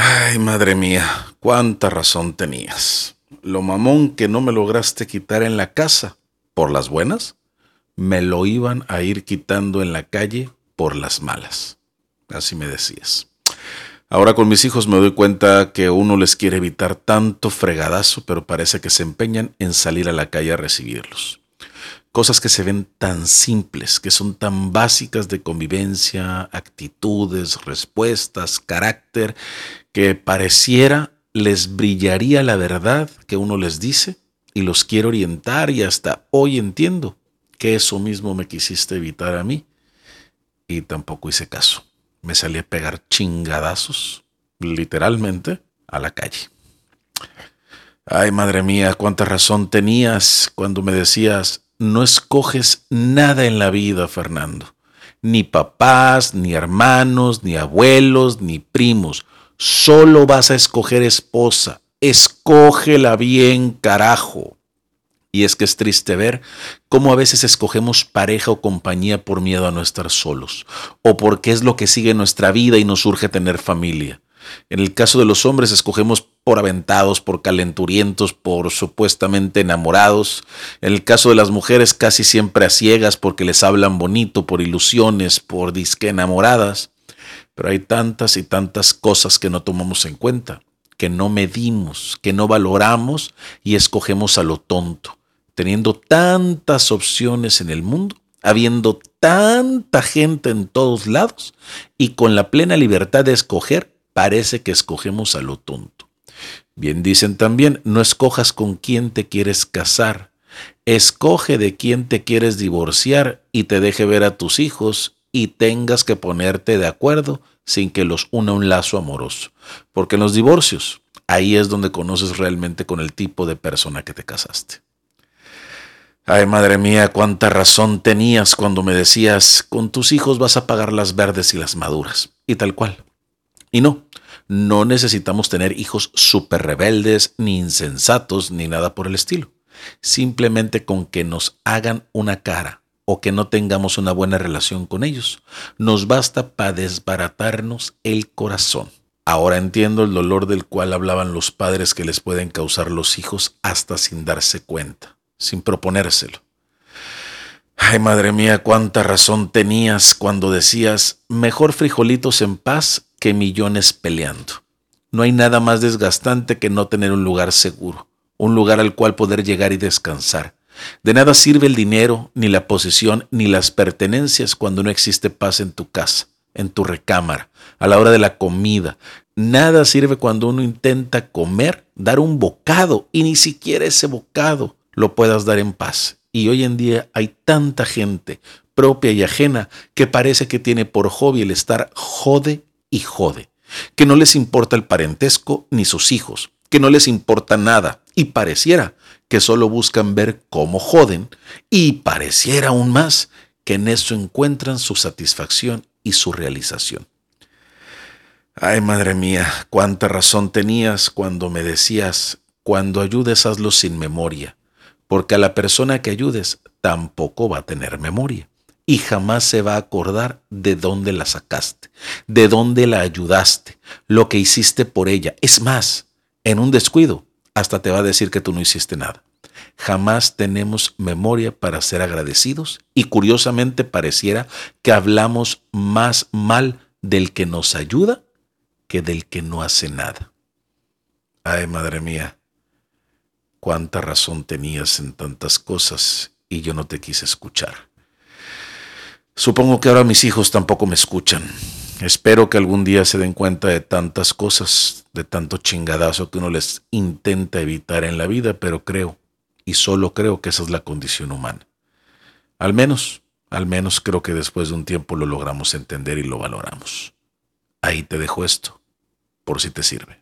Ay, madre mía, cuánta razón tenías. Lo mamón que no me lograste quitar en la casa, por las buenas, me lo iban a ir quitando en la calle por las malas. Así me decías. Ahora con mis hijos me doy cuenta que uno les quiere evitar tanto fregadazo, pero parece que se empeñan en salir a la calle a recibirlos. Cosas que se ven tan simples, que son tan básicas de convivencia, actitudes, respuestas, carácter, que pareciera les brillaría la verdad que uno les dice y los quiere orientar y hasta hoy entiendo que eso mismo me quisiste evitar a mí y tampoco hice caso me salí a pegar chingadazos, literalmente, a la calle. Ay, madre mía, cuánta razón tenías cuando me decías, no escoges nada en la vida, Fernando. Ni papás, ni hermanos, ni abuelos, ni primos. Solo vas a escoger esposa. Escógela bien, carajo. Y es que es triste ver cómo a veces escogemos pareja o compañía por miedo a no estar solos, o porque es lo que sigue nuestra vida y nos urge tener familia. En el caso de los hombres escogemos por aventados, por calenturientos, por supuestamente enamorados. En el caso de las mujeres casi siempre a ciegas porque les hablan bonito, por ilusiones, por disque enamoradas. Pero hay tantas y tantas cosas que no tomamos en cuenta, que no medimos, que no valoramos y escogemos a lo tonto teniendo tantas opciones en el mundo, habiendo tanta gente en todos lados y con la plena libertad de escoger, parece que escogemos a lo tonto. Bien dicen también, no escojas con quién te quieres casar, escoge de quién te quieres divorciar y te deje ver a tus hijos y tengas que ponerte de acuerdo sin que los una un lazo amoroso. Porque en los divorcios, ahí es donde conoces realmente con el tipo de persona que te casaste. Ay, madre mía, cuánta razón tenías cuando me decías, con tus hijos vas a pagar las verdes y las maduras. Y tal cual. Y no, no necesitamos tener hijos súper rebeldes, ni insensatos, ni nada por el estilo. Simplemente con que nos hagan una cara o que no tengamos una buena relación con ellos, nos basta para desbaratarnos el corazón. Ahora entiendo el dolor del cual hablaban los padres que les pueden causar los hijos hasta sin darse cuenta sin proponérselo. Ay, madre mía, cuánta razón tenías cuando decías, mejor frijolitos en paz que millones peleando. No hay nada más desgastante que no tener un lugar seguro, un lugar al cual poder llegar y descansar. De nada sirve el dinero, ni la posesión, ni las pertenencias cuando no existe paz en tu casa, en tu recámara, a la hora de la comida. Nada sirve cuando uno intenta comer, dar un bocado, y ni siquiera ese bocado lo puedas dar en paz. Y hoy en día hay tanta gente propia y ajena que parece que tiene por hobby el estar jode y jode, que no les importa el parentesco ni sus hijos, que no les importa nada y pareciera que solo buscan ver cómo joden y pareciera aún más que en eso encuentran su satisfacción y su realización. Ay, madre mía, cuánta razón tenías cuando me decías, cuando ayudes hazlo sin memoria, porque a la persona que ayudes tampoco va a tener memoria y jamás se va a acordar de dónde la sacaste, de dónde la ayudaste, lo que hiciste por ella. Es más, en un descuido, hasta te va a decir que tú no hiciste nada. Jamás tenemos memoria para ser agradecidos y curiosamente pareciera que hablamos más mal del que nos ayuda que del que no hace nada. Ay, madre mía, cuánta razón tenías en tantas cosas y yo no te quise escuchar. Supongo que ahora mis hijos tampoco me escuchan. Espero que algún día se den cuenta de tantas cosas, de tanto chingadazo que uno les intenta evitar en la vida, pero creo, y solo creo que esa es la condición humana. Al menos, al menos creo que después de un tiempo lo logramos entender y lo valoramos. Ahí te dejo esto, por si te sirve.